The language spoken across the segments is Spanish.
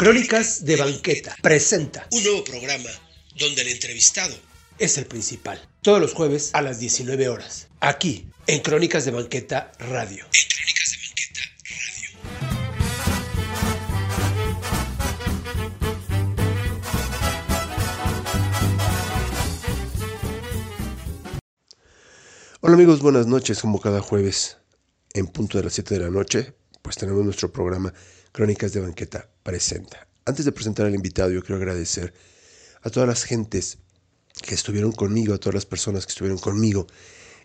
Crónicas de Banqueta presenta un nuevo programa donde el entrevistado es el principal. Todos los jueves a las 19 horas. Aquí, en Crónicas de Banqueta Radio. En Crónicas de Banqueta Radio. Hola amigos, buenas noches. Como cada jueves, en punto de las 7 de la noche, pues tenemos nuestro programa Crónicas de Banqueta Presenta. Antes de presentar al invitado, yo quiero agradecer a todas las gentes que estuvieron conmigo, a todas las personas que estuvieron conmigo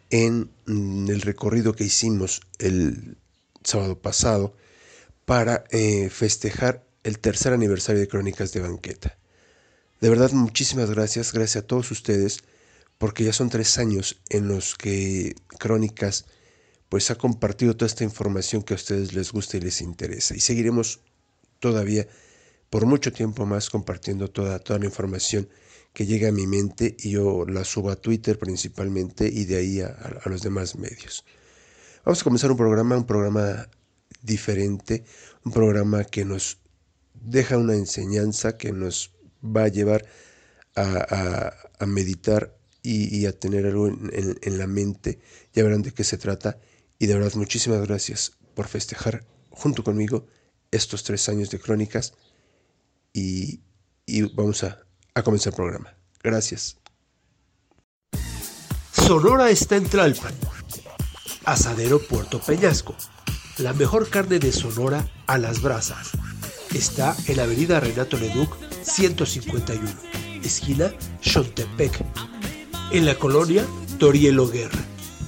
en mm, el recorrido que hicimos el sábado pasado para eh, festejar el tercer aniversario de Crónicas de Banqueta. De verdad, muchísimas gracias, gracias a todos ustedes, porque ya son tres años en los que Crónicas pues ha compartido toda esta información que a ustedes les gusta y les interesa. Y seguiremos todavía por mucho tiempo más compartiendo toda, toda la información que llega a mi mente y yo la subo a Twitter principalmente y de ahí a, los demás medios. Vamos a comenzar un programa, un programa diferente, un programa que nos deja una enseñanza, que nos va a llevar a, meditar y, a tener algo en la mente. Ya verán de qué se trata. Y de verdad, muchísimas gracias por festejar junto conmigo estos tres años de crónicas. Y, y vamos a, a comenzar el programa. Gracias. Sonora está en Tlalpan. Asadero Puerto Peñasco. La mejor carne de Sonora a las brasas. Está en la avenida Renato Leduc 151, esquina Xontepec, en la colonia Torielo Guerra,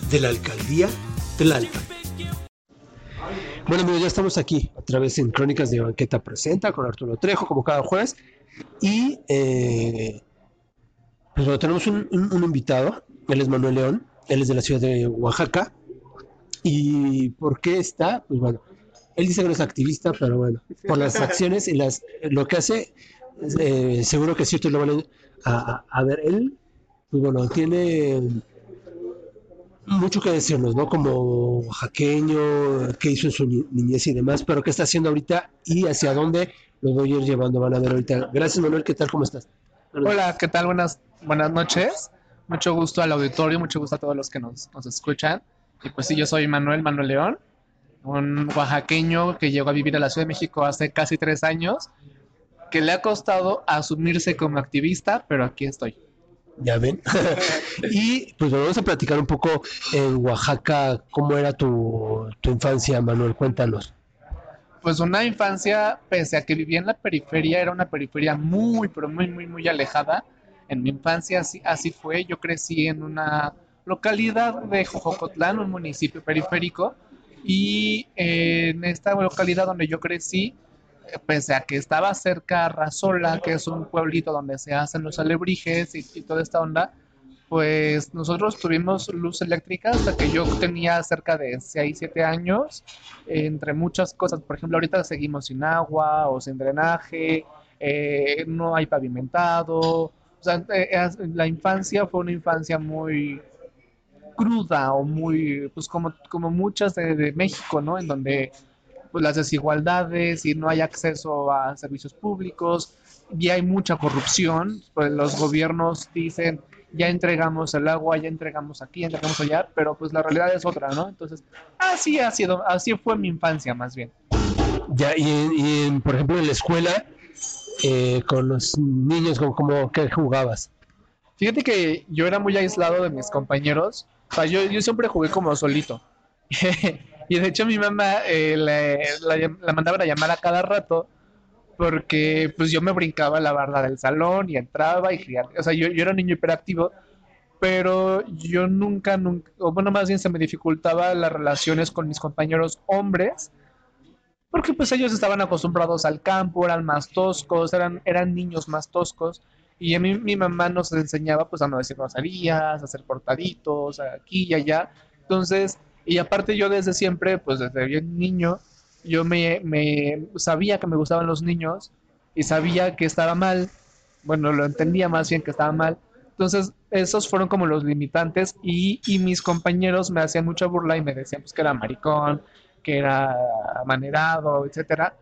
de la alcaldía Tlalpan. Bueno amigos, ya estamos aquí, otra vez en Crónicas de Banqueta Presenta, con Arturo Trejo, como cada jueves. Y eh, pues bueno, tenemos un, invitado, él es Manuel León, él es de la ciudad de Oaxaca. ¿Y por qué está? Pues bueno, él dice que no es activista, pero bueno, por las acciones y las lo que hace, eh, seguro que es cierto, lo van a, a, ver, él, pues bueno, tiene mucho que decirnos, ¿no? Como oaxaqueño, qué hizo en su niñez y demás, pero qué está haciendo ahorita y hacia dónde lo voy a ir llevando, van a ver ahorita. Gracias, Manuel, ¿qué tal? ¿Cómo estás? Hola, ¿qué tal? Buenas, buenas noches. Mucho gusto al auditorio, mucho gusto a todos los que nos, nos escuchan. Y pues sí, yo soy Manuel Manuel León, un oaxaqueño que llegó a vivir a la Ciudad de México hace casi tres años, que le ha costado asumirse como activista, pero aquí estoy. Ya ven. y pues vamos a platicar un poco en Oaxaca, ¿cómo era tu, tu infancia, Manuel? Cuéntanos pues una infancia, pese a que vivía en la periferia, era una periferia muy, pero muy, muy, muy alejada. En mi infancia así, así fue. Yo crecí en una localidad de Jojocotlán, un municipio periférico, y eh, en esta localidad donde yo crecí, pese a que estaba cerca a Razola, que es un pueblito donde se hacen los alebrijes y, y toda esta onda, pues nosotros tuvimos luz eléctrica hasta que yo tenía cerca de 6, 7 años, entre muchas cosas. Por ejemplo, ahorita seguimos sin agua o sin drenaje, eh, no hay pavimentado. Sea, eh, la infancia fue una infancia muy cruda o muy, pues como, como muchas de, de México, ¿no? En donde pues, las desigualdades y no hay acceso a servicios públicos y hay mucha corrupción, pues los gobiernos dicen ya entregamos el agua, ya entregamos aquí, ya entregamos allá, pero pues la realidad es otra, ¿no? Entonces, así ha sido, así fue mi infancia más bien. Ya, y, y por ejemplo, en la escuela, eh, con los niños, ¿cómo, cómo qué jugabas? Fíjate que yo era muy aislado de mis compañeros, o sea, yo, yo siempre jugué como solito. y de hecho mi mamá eh, la, la, la mandaba a llamar a cada rato porque pues yo me brincaba la barda del salón y entraba y o sea, yo, yo era un niño hiperactivo, pero yo nunca, nunca, o bueno, más bien se me dificultaba las relaciones con mis compañeros hombres, porque pues ellos estaban acostumbrados al campo, eran más toscos, eran, eran niños más toscos, y a mí mi mamá nos enseñaba pues a no decir groserías, a hacer portaditos, aquí y allá, entonces, y aparte yo desde siempre, pues desde bien niño, yo me, me, sabía que me gustaban los niños y sabía que estaba mal, bueno, lo entendía más bien que estaba mal. Entonces, esos fueron como los limitantes y, y mis compañeros me hacían mucha burla y me decían pues que era maricón, que era manerado, etcétera.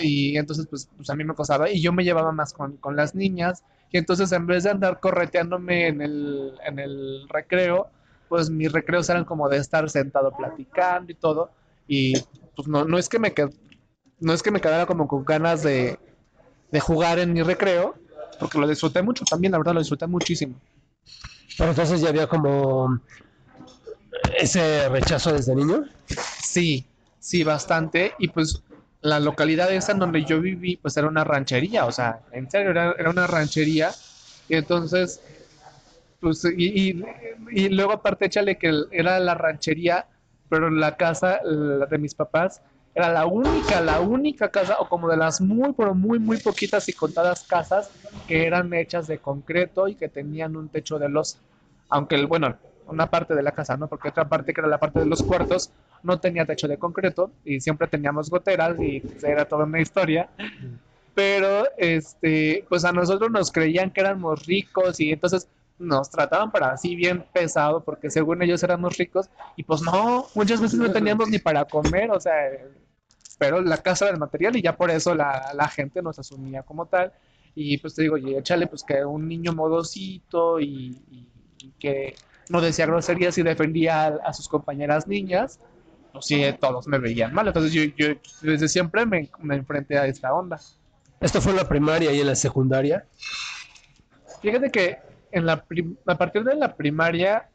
Y entonces, pues, pues a mí me costaba. Y yo me llevaba más con, con las niñas. Y entonces, en vez de andar correteándome en el, en el recreo, pues mis recreos eran como de estar sentado platicando y todo. Y pues no, no es que me qued- no es que me quedara como con ganas de, de jugar en mi recreo, porque lo disfruté mucho también, la verdad lo disfruté muchísimo. Pero entonces ya había como ese rechazo desde niño. Sí, sí, bastante. Y pues la localidad esa en donde yo viví, pues era una ranchería, o sea, en serio, era, era una ranchería. Y entonces, pues, y, y- y luego aparte échale que era la ranchería, pero la casa la de mis papás era la única, la única casa, o como de las muy, pero muy, muy poquitas y contadas casas que eran hechas de concreto y que tenían un techo de losa. Aunque, el, bueno, una parte de la casa, ¿no? Porque otra parte, que era la parte de los cuartos, no tenía techo de concreto y siempre teníamos goteras y pues, era toda una historia. Pero, este, pues a nosotros nos creían que éramos ricos y entonces nos trataban para así bien pesado porque según ellos éramos ricos y pues no, muchas veces no teníamos ni para comer, o sea, pero la casa del material y ya por eso la, la gente nos asumía como tal. Y pues te digo, y échale pues que un niño modosito y, y- y que no decía groserías y defendía a, a sus compañeras niñas, pues sí, todos me veían mal. Entonces yo, yo desde siempre me, me enfrenté a esta onda. Esto fue en la primaria y en la secundaria. Fíjate que a partir de la primaria,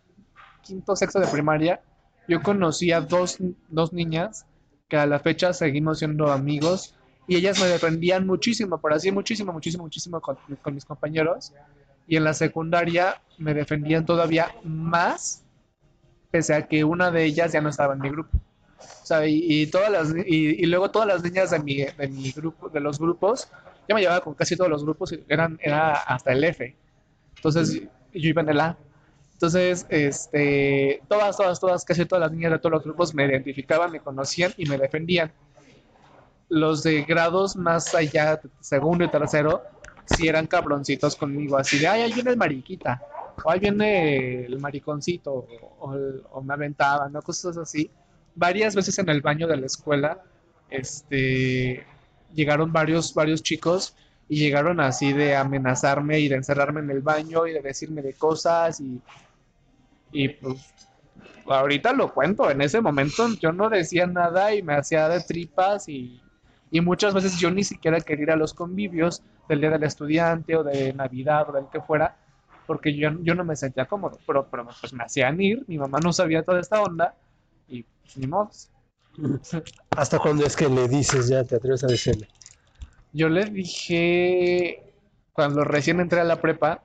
quinto, sexto de primaria, yo conocí a dos, dos niñas que a la fecha seguimos siendo amigos y ellas me defendían muchísimo, por así muchísimo, muchísimo, muchísimo con, mis compañeros. Y en la secundaria me defendían todavía más, pese a que una de ellas ya no estaba en mi grupo. O sea, y, todas las, y, luego todas las niñas de mi, de mi grupo, de los grupos, yo me llevaba con casi todos los grupos, eran, era hasta el F. Entonces, yo iba en el A. Entonces, este, todas, todas, todas, casi todas las niñas de todos los grupos me identificaban, me conocían y me defendían. Los de grados más allá, segundo y tercero, sí eran cabroncitos conmigo, así de, ay, ahí viene el mariquita, o ahí viene el mariconcito, o, o me aventaban, ¿no? Cosas así. Varias veces en el baño de la escuela, este, llegaron varios, varios chicos y llegaron así de amenazarme y de encerrarme en el baño y de decirme de cosas y, y pues ahorita lo cuento, en ese momento yo no decía nada y me hacía de tripas y, y muchas veces yo ni siquiera quería ir a los convivios del Día del Estudiante o de Navidad o del que fuera porque yo, yo no me sentía cómodo, pero, pero pues me hacían ir, mi mamá no sabía toda esta onda y pues ni modo. ¿Hasta cuándo es que le dices ya, te atreves a decirle? Yo le dije cuando recién entré a la prepa,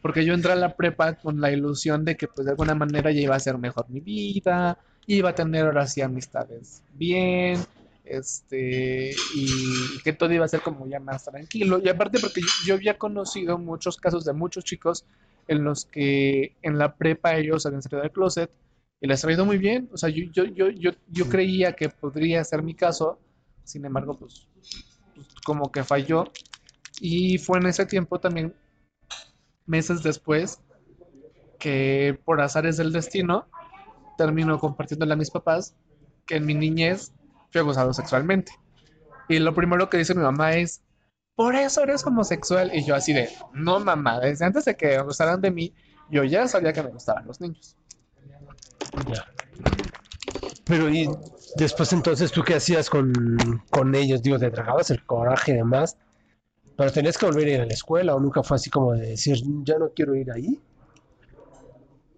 porque yo entré a la prepa con la ilusión de que pues de alguna manera ya iba a ser mejor mi vida, iba a tener ahora sí amistades bien, este, y que todo iba a ser como ya más tranquilo. Y aparte porque yo, yo había conocido muchos casos de muchos chicos en los que en la prepa ellos habían salido del closet y les ha ido muy bien. O sea, yo, yo, yo, yo, yo creía que podría ser mi caso, sin embargo, pues pues, como que falló. Y fue en ese tiempo también, meses después, que por azares del destino, termino compartiéndole a mis papás que en mi niñez fui abusado sexualmente. Y lo primero que dice mi mamá es, por eso eres homosexual. Y yo así de, no mamá, desde antes de que gustaran de mí, yo ya sabía que me gustaban los niños. Pero y después entonces, ¿tú qué hacías con, con ellos? Digo, te tragabas el coraje y demás, pero tenías que volver a ir a la escuela o nunca fue así como de decir, ya no quiero ir ahí.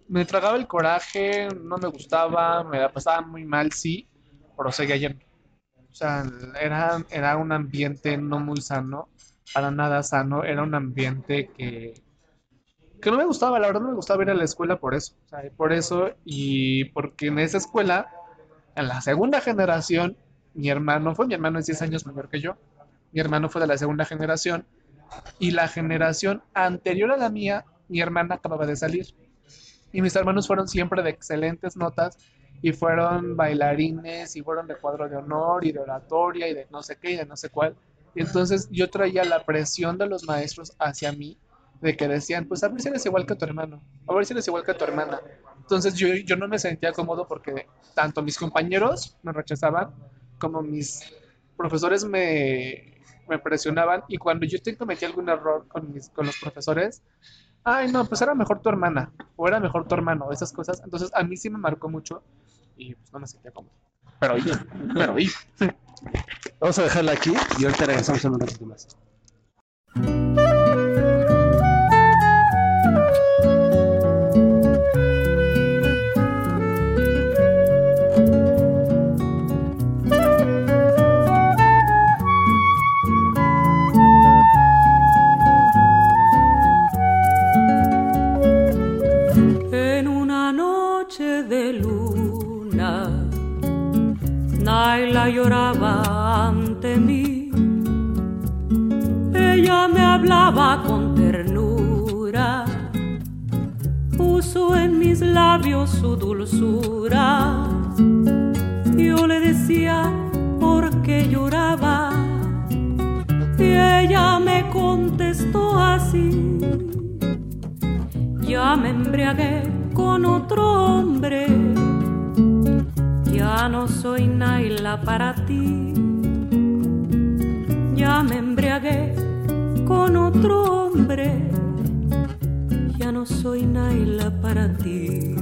Me tragaba el coraje, no me gustaba, me la pasaba muy mal, sí, pero seguía yendo. O sea, era, era un ambiente no muy sano, para nada sano, era un ambiente que, que no me gustaba, la verdad no me gustaba ir a la escuela por eso. O sea, por eso y porque en esa escuela, en la segunda generación, mi hermano fue, mi hermano es 10 años mayor que yo, mi hermano fue de la segunda generación y la generación anterior a la mía, mi hermana acababa de salir. Y mis hermanos fueron siempre de excelentes notas y fueron bailarines y fueron de cuadro de honor y de oratoria y de no sé qué y de no sé cuál. Y entonces yo traía la presión de los maestros hacia mí de que decían, pues a ver si eres igual que tu hermano, a ver si eres igual que tu hermana. Entonces yo, yo no me sentía cómodo porque tanto mis compañeros me rechazaban como mis profesores me, me presionaban y cuando yo te cometí algún error con, mis, con los profesores, ay, no, pues era mejor tu hermana o era mejor tu hermano, esas cosas. Entonces a mí sí me marcó mucho y pues no me sentía cómodo. Pero oí, pero oí. Vamos a dejarla aquí y ahorita regresamos en un ratito más. Lloraba ante mí. Ella me hablaba con ternura, puso en mis labios su dulzura. Yo le decía por qué lloraba y ella me contestó así. Ya me embriagué con otro hombre. Ya no soy Naila para ti. Ya me embriagué con otro hombre. Ya no soy Naila para ti.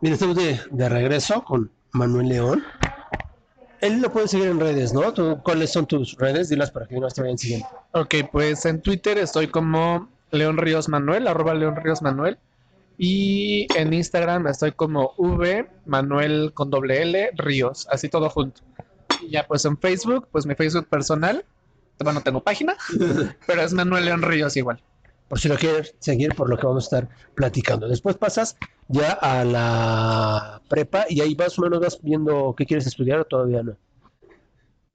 Bien, estamos de, de regreso con Manuel León. Él lo puede seguir en redes, ¿no? ¿Tú- ¿Cuáles son tus redes? Dilas para que no te vayan siguiendo. Ok, pues en Twitter estoy como León Ríos Manuel, arroba León Ríos Manuel. Y en Instagram estoy como V Manuel con doble L Ríos, así todo junto. Y ya pues en Facebook, pues mi Facebook personal, bueno, no tengo página, pero es Manuel León Ríos igual. Por si lo quieres seguir, por lo que vamos a estar platicando. Después pasas ya a la prepa y ahí más o menos vas viendo qué quieres estudiar o todavía no.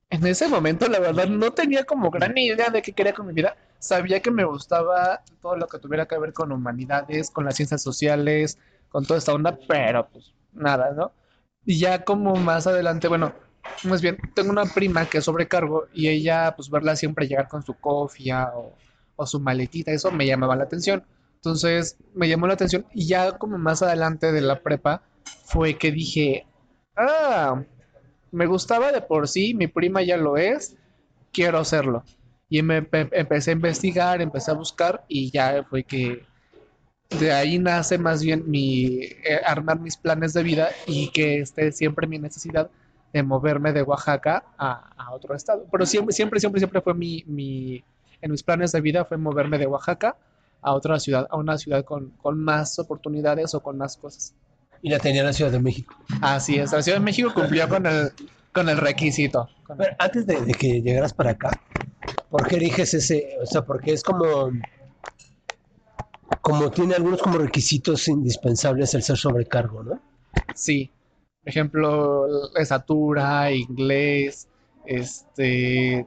En ese momento, la verdad, no tenía como gran idea de qué quería con mi vida. Sabía que me gustaba todo lo que tuviera que ver con humanidades, con las ciencias sociales, con toda esta onda, pero pues nada, ¿no? Y ya como más adelante, bueno, más bien, tengo una prima que sobrecargo y ella, pues verla siempre llegar con su cofia o, o su maletita, eso me llamaba la atención. Entonces, me llamó la atención y ya como más adelante de la prepa fue que dije, ah, me gustaba de por sí, mi prima ya lo es, quiero hacerlo. Y me empe- empecé a investigar, empecé a buscar y ya fue que de ahí nace más bien mi eh, armar mis planes de vida y que esté siempre mi necesidad de moverme de Oaxaca a, otro estado. Pero siempre, siempre, siempre, siempre fue mi, en mis planes de vida fue moverme de Oaxaca a otra ciudad, a una ciudad con, con más oportunidades o con más cosas. Y la tenía en la Ciudad de México. Así es, la Ciudad de México cumplió con el, con el requisito. Con- Pero antes de, de que llegaras para acá, ¿por qué eliges ese? O sea, porque es como. Como tiene algunos como requisitos indispensables el ser sobrecargo, ¿no? Sí, por ejemplo, estatura, inglés, este,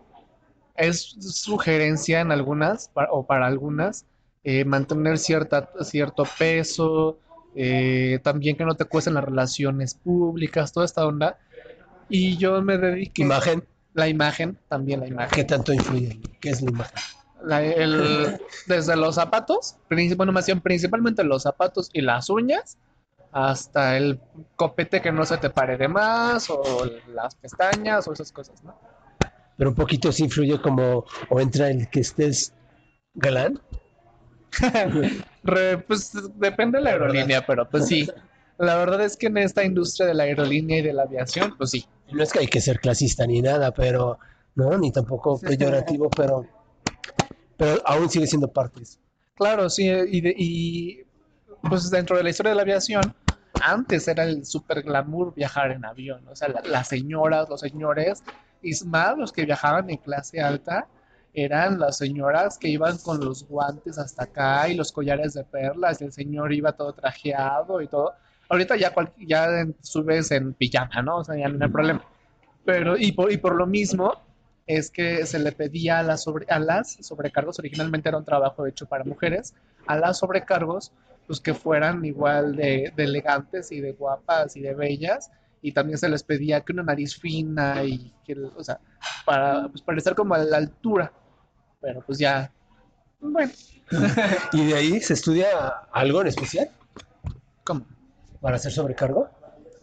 es sugerencia en algunas o para algunas eh, mantener cierta, cierto peso, eh, también que no te cuesten las relaciones públicas, toda esta onda. Y yo me dediqué Imagen, la imagen, también la imagen. ¿qué tanto influye? ¿Qué es la imagen? La- el- desde los zapatos, bueno, más bien principalmente los zapatos y las uñas, hasta el copete que no se te pare de más, o las pestañas, o esas cosas, ¿no? Pero un poquito sí influye como, o entra el que estés galán. Re- pues depende de la aerolínea, pero pues sí. La verdad es que en esta industria de la aerolínea y de la aviación, pues sí. No es que hay que ser clasista ni nada, pero, no, ni tampoco peyorativo, pero, pero aún sigue siendo parte de eso. Claro, sí, y, de- y, pues dentro de la historia de la aviación, antes era el super glamour viajar en avión, o sea, la- las señoras, los señores, más los que viajaban en clase alta, eran las señoras que iban con los guantes hasta acá y los collares de perlas, y el señor iba todo trajeado y todo. Ahorita ya, cual- ya subes en pijama, ¿no? O sea, ya no hay problema. Pero, y por, y por lo mismo, es que se le pedía a las, a las sobrecargos, originalmente era un trabajo hecho para mujeres, a las sobrecargos, pues que fueran igual de elegantes y de guapas y de bellas, y también se les pedía que una nariz fina y que, o sea, para, pues, para estar como a la altura, pero pues ya, bueno, ¿Y de ahí se estudia algo en especial ¿cómo? para hacer sobrecargo?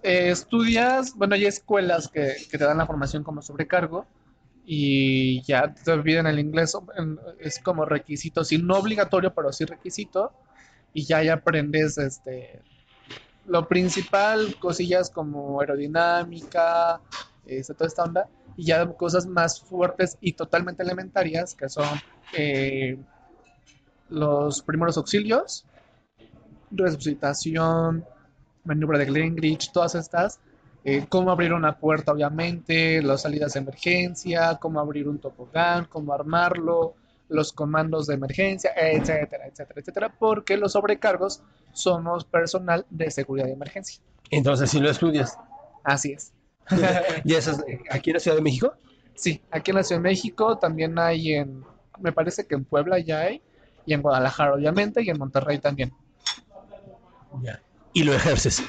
Eh, estudias, bueno, hay escuelas que, que te dan la formación como sobrecargo y ya te piden el inglés, es como requisito, sí, no obligatorio, pero sí requisito, y ya, ya aprendes este, lo principal, cosillas como aerodinámica, toda esta onda, y ya cosas más fuertes y totalmente elementarias, que son eh, los primeros auxilios, resucitación, maniobra de Glengrich, todas estas, eh, cómo abrir una puerta, obviamente, las salidas de emergencia, cómo abrir un tobogán, cómo armarlo, los comandos de emergencia, etcétera, etcétera, etcétera, porque los sobrecargos somos personal de seguridad de emergencia. Entonces sí lo estudias. Así es. ¿Y eso es aquí en la Ciudad de México? Sí, aquí en la Ciudad de México también hay en, me parece que en Puebla ya hay, y en Guadalajara obviamente, y en Monterrey también. Ya. Y lo ejerces.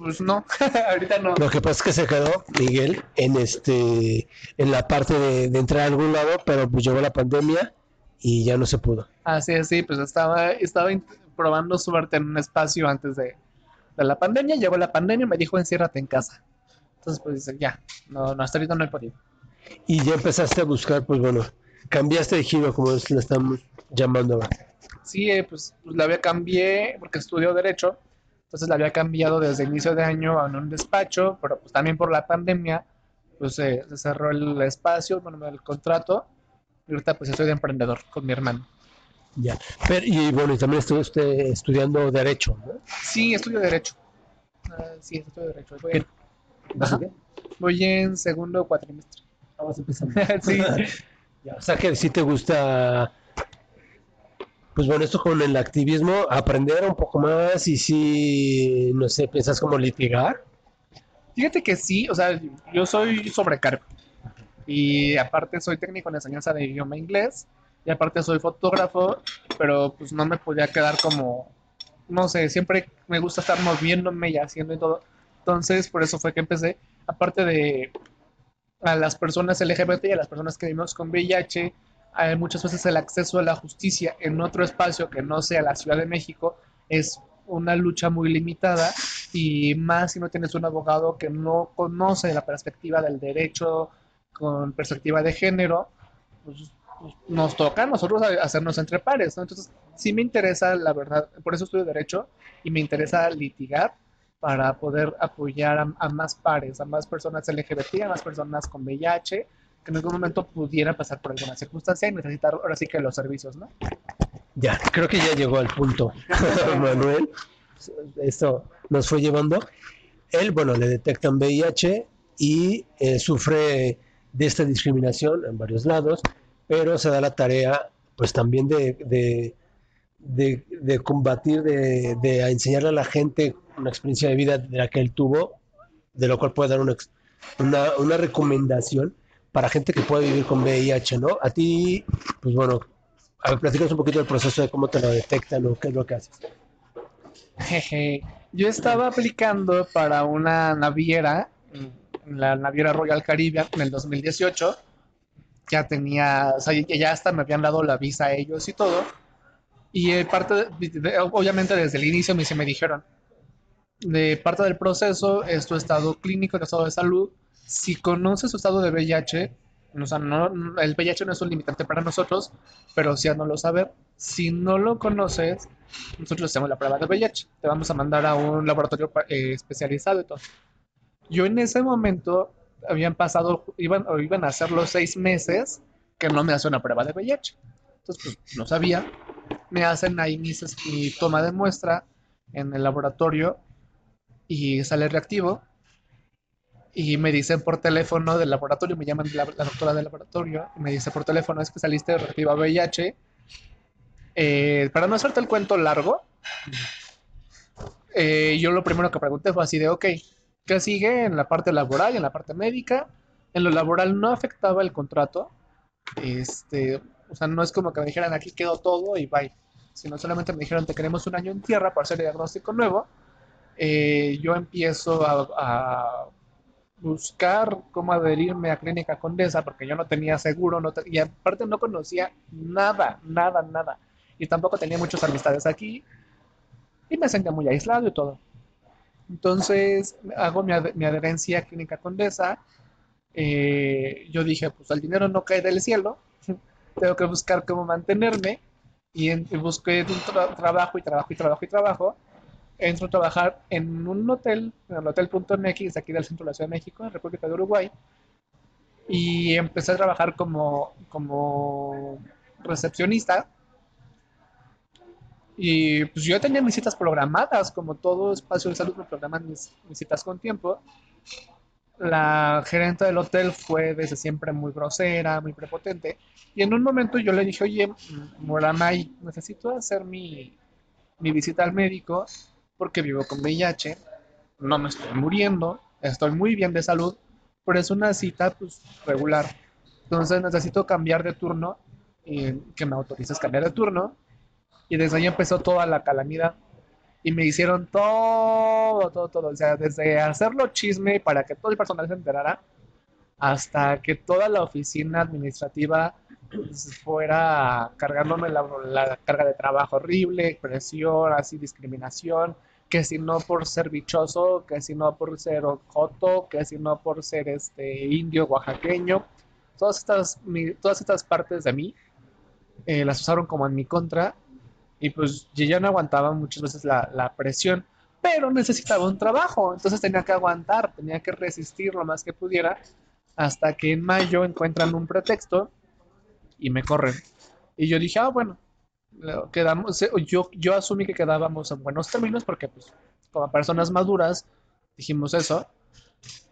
Pues no, ahorita no. Lo que pasa es que se quedó Miguel en este en la parte de, de entrar a algún lado, pero pues llegó la pandemia y ya no se pudo. Así es, sí, pues estaba, estaba probando suerte en un espacio antes de, de la pandemia, llegó la pandemia y me dijo enciérrate en casa. Entonces, pues dice, ya, no, no, hasta ahorita no he podido. Y ya empezaste a buscar, pues bueno, cambiaste de giro, como es- lo estamos llamando ahora. Sí, eh, pues, pues la había cambié porque estudió Derecho, entonces la había cambiado desde inicio de año en un despacho, pero pues también por la pandemia, pues eh, se cerró el espacio, bueno, el contrato, y ahorita pues estoy de emprendedor con mi hermano. Ya. Pero, y bueno, y también estuve usted estudiando Derecho, ¿no? Sí, estudio Derecho. Ah, sí, estudio Derecho. Voy, ¿Qué? Ajá. Voy en segundo cuatrimestre. Vamos empezando. sí. Ya, o sea que sí te gusta, pues bueno, esto con el activismo, aprender un poco más y si, no sé, piensas como litigar. Fíjate que sí, o sea, yo soy sobrecargo. Y aparte soy técnico en enseñanza de idioma inglés. Y aparte soy fotógrafo, pero pues no me podía quedar como, no sé, siempre me gusta estar moviéndome y haciendo y todo. Entonces, por eso fue que empecé. Aparte de a las personas LGBT y a las personas que vivimos con VIH, hay muchas veces el acceso a la justicia en otro espacio que no sea la Ciudad de México es una lucha muy limitada y más si no tienes un abogado que no conoce la perspectiva del derecho con perspectiva de género, pues, pues, nos toca a nosotros hacernos entre pares, ¿no? Entonces, sí me interesa, la verdad, por eso estudio derecho y me interesa litigar para poder apoyar a, a más pares, a más personas LGBT, a más personas con VIH, que en algún momento pudieran pasar por alguna circunstancia y necesitar ahora sí que los servicios, ¿no? Ya, creo que ya llegó al punto, Manuel. Esto nos fue llevando. Él, bueno, le detectan VIH y eh, sufre de esta discriminación en varios lados, pero se da la tarea, pues también de, de, de- de combatir, de, de enseñarle a la gente una experiencia de vida de la que él tuvo, de lo cual puede dar una, una, una recomendación para gente que puede vivir con VIH, ¿no? A ti, pues bueno, a ver, platícanos un poquito del proceso de cómo te lo detectan o qué es lo que haces. Jeje. Yo estaba aplicando para una naviera, mm, la naviera Royal Caribbean en el 2018. Ya tenía, o sea, ya hasta me habían dado la visa a ellos y todo. Y eh, parte, de- de- obviamente desde el inicio me, se me dijeron, de parte del proceso es tu estado clínico, tu estado de salud. Si conoces tu estado de VIH, o sea, no, el VIH no es un limitante para nosotros, pero sí a no lo saber. Si no lo conoces, nosotros hacemos la prueba de VIH. Te vamos a mandar a un laboratorio eh, especializado y todo. Yo en ese momento habían pasado, iban, o iban a hacer los seis meses que no me hace una prueba de VIH. Entonces, pues no sabía. Me hacen ahí mis, mi toma de muestra en el laboratorio y sale reactivo. Y me dicen por teléfono del laboratorio, me llaman la, la doctora del laboratorio, y me dice por teléfono, es que saliste reactiva VIH. Eh, para no hacerte el cuento largo, eh, yo lo primero que pregunté fue así de, ok, ¿qué sigue en la parte laboral y en la parte médica? En lo laboral no afectaba el contrato. Este, o sea, no es como que me dijeran aquí quedó todo y bye. Sino solamente me dijeron te queremos un año en tierra para hacer el diagnóstico nuevo. Eh, yo empiezo a, a buscar cómo adherirme a Clínica Condesa porque yo no tenía seguro y aparte no conocía nada, nada, nada. Y tampoco tenía muchas amistades aquí y me sentía muy aislado y todo. Entonces hago mi, ad- mi adherencia a Clínica Condesa. Eh, yo dije, pues el dinero no cae del cielo, tengo que buscar cómo mantenerme. Y, en- busqué un tra- trabajo y trabajo y trabajo y trabajo. Entro a trabajar en un hotel, en el Hotel Punto MX, aquí del centro de la Ciudad de México, en República de Uruguay. Y empecé a trabajar como, como recepcionista. Y pues yo tenía mis citas programadas, como todo espacio de salud me programan mis, mis citas con tiempo. La gerente del hotel fue desde siempre muy grosera, muy prepotente. Y en un momento yo le dije, oye, Moramay, necesito hacer mi, mi visita al médico porque vivo con VIH, no me estoy muriendo, estoy muy bien de salud, pero es una cita pues regular. Entonces necesito cambiar de turno y que me autorices cambiar de turno. Y desde ahí empezó toda la calamidad. Y me hicieron todo, todo, todo. O sea, desde hacerlo chisme para que todo el personal se enterara, hasta que toda la oficina administrativa pues, fuera cargándome la, la carga de trabajo horrible, presión, así discriminación, que si no por ser bichoso, que si no por ser joto, que si no por ser este indio oaxaqueño. Todas estas, todas estas partes de mí eh, las usaron como en mi contra y pues yo ya no aguantaba muchas veces la, la presión, pero necesitaba un trabajo, entonces tenía que aguantar, tenía que resistir lo más que pudiera, hasta que en mayo encuentran un pretexto y me corren. Y yo dije, ah, bueno, quedamos, eh, yo, yo asumí que quedábamos en buenos términos porque pues como personas maduras dijimos eso.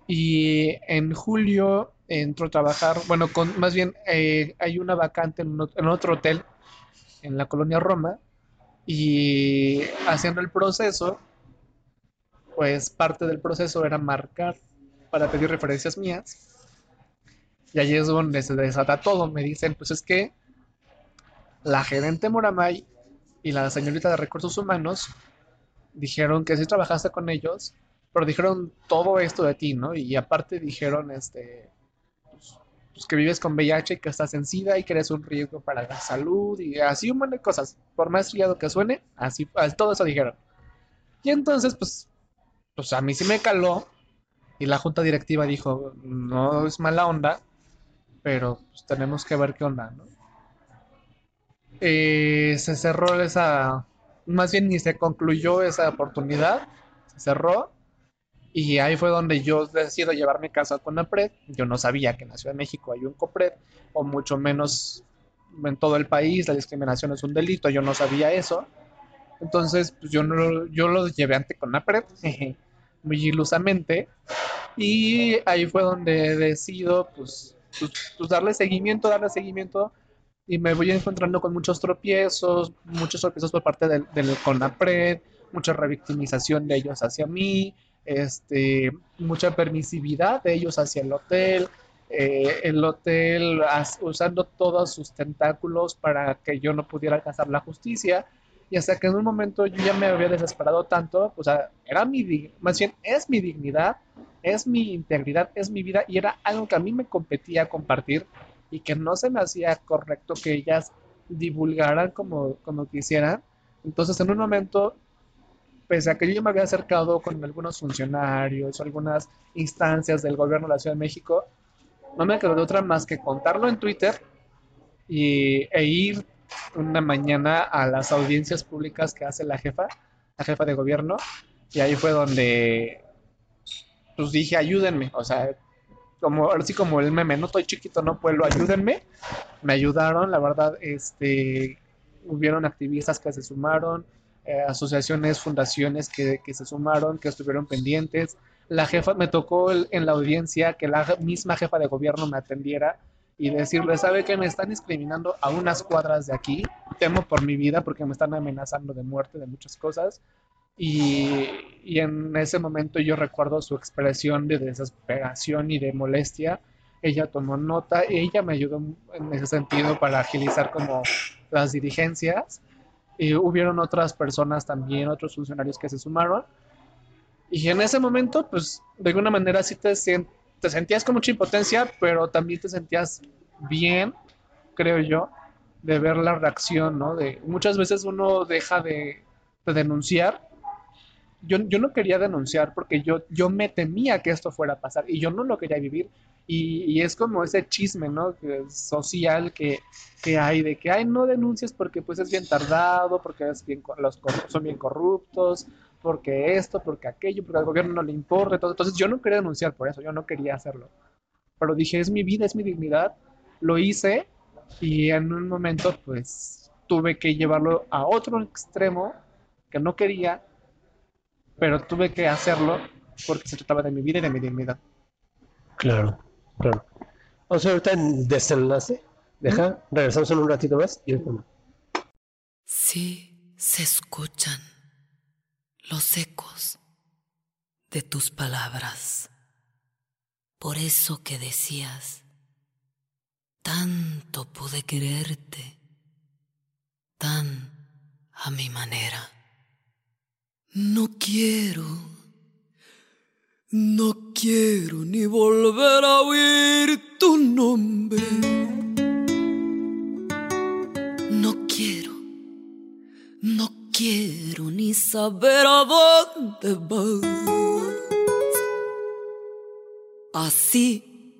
Y en julio entró a trabajar, bueno, con, más bien eh, hay una vacante en, en otro hotel en la colonia Roma y haciendo el proceso, pues parte del proceso era marcar para pedir referencias mías. Y ahí es donde se desata todo. Me dicen, pues es que la gerente Moramay y la señorita de recursos humanos dijeron que sí trabajaste con ellos, pero dijeron todo esto de ti, ¿no? Y aparte dijeron, este, pues, pues, que vives con VIH y que estás en SIDA y que eres un riesgo para la salud y así un montón de cosas. Por más trillado que suene, así, todo eso dijeron. Y entonces, pues, pues a mí sí me caló y la junta directiva dijo, no es mala onda, pero pues, tenemos que ver qué onda, ¿no? Eh, se cerró esa, más bien ni se concluyó esa oportunidad, se cerró y ahí fue donde yo decido llevar mi caso a CONAPRED. Yo no sabía que en México hay un COPRED, o mucho menos en todo el país, la discriminación es un delito, yo no sabía eso. Entonces, pues yo, no, yo lo llevé ante Conapred, muy ilusamente. Y ahí fue donde decido, pues, pues, pues darle seguimiento, darle seguimiento. Y me voy encontrando con muchos tropiezos, muchos tropiezos por parte del, del CONAPRED, mucha revictimización de ellos hacia mí, este, mucha permisividad de ellos hacia el hotel, eh, el hotel as- usando todos sus tentáculos para que yo no pudiera alcanzar la justicia. Y hasta que en un momento yo ya me había desesperado tanto, o sea, era mi, más bien es mi dignidad, es mi integridad, es mi vida y era algo que a mí me competía compartir y que no se me hacía correcto que ellas divulgaran como, como quisieran. Entonces, en un momento, pese a que yo me había acercado con algunos funcionarios o algunas instancias del gobierno de la Ciudad de México, no me quedó de otra más que contarlo en Twitter y, e ir una mañana a las audiencias públicas que hace la jefa, la jefa de gobierno, y ahí fue donde pues dije, ayúdenme, o sea, como, así como el meme, no estoy chiquito, no puedo, ayúdenme, me ayudaron, la verdad, este, hubieron activistas que se sumaron, eh, asociaciones, fundaciones que, que se sumaron, que estuvieron pendientes, la jefa, me tocó el- en la audiencia que la misma jefa de gobierno me atendiera y decirle, ¿sabe que me están discriminando a unas cuadras de aquí? Temo por mi vida porque me están amenazando de muerte, de muchas cosas. Y, y en ese momento yo recuerdo su expresión de desesperación y de molestia. Ella tomó nota, ella me ayudó en ese sentido para agilizar como las dirigencias. Y hubieron otras personas también, otros funcionarios que se sumaron. Y en ese momento, pues, de alguna manera sí te, te sentías con mucha impotencia, pero también te sentías bien, creo yo, de ver la reacción, ¿no? De, muchas veces uno deja de, de denunciar. Yo, yo no quería denunciar porque yo, yo me temía que esto fuera a pasar y yo no lo quería vivir. Y, es como ese chisme, ¿no? Social que, que hay de que, ay, no denuncias porque pues es bien tardado, porque es bien, los son bien corruptos, porque esto, porque aquello, porque al gobierno no le importa. todo. Entonces yo no quería denunciar por eso, yo no quería hacerlo. Pero dije, es mi vida, es mi dignidad. Lo hice y en un momento pues tuve que llevarlo a otro extremo que no quería, pero tuve que hacerlo porque se trataba de mi vida y de mi dignidad. Claro, claro. Vamos a ver ahorita en desenlace. Deja, regresamos en un ratito más y ahorita. Sí se escuchan los ecos de tus palabras. Por eso que decías, tanto pude quererte, tan a mi manera. No quiero, no quiero ni volver a oír tu nombre. No quiero. No quiero ni saber a dónde vas. Así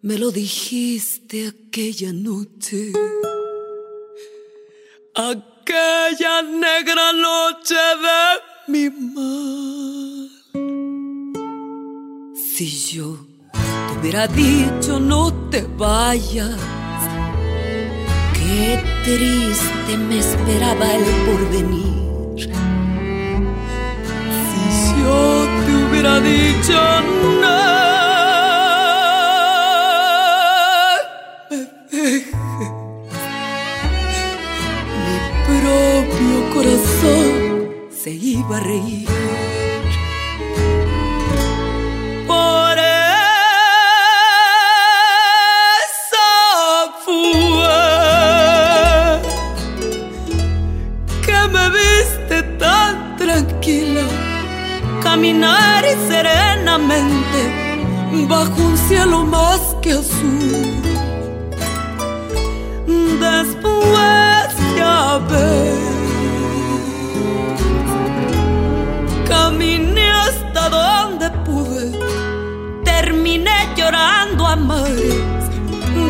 me lo dijiste aquella noche. Aquella negra noche de mi mal. Si yo te hubiera dicho no te vayas. Qué triste me esperaba el porvenir. Si yo te hubiera dicho no, Por eso fue que me viste tan tranquila, caminar serenamente bajo un cielo más que azul.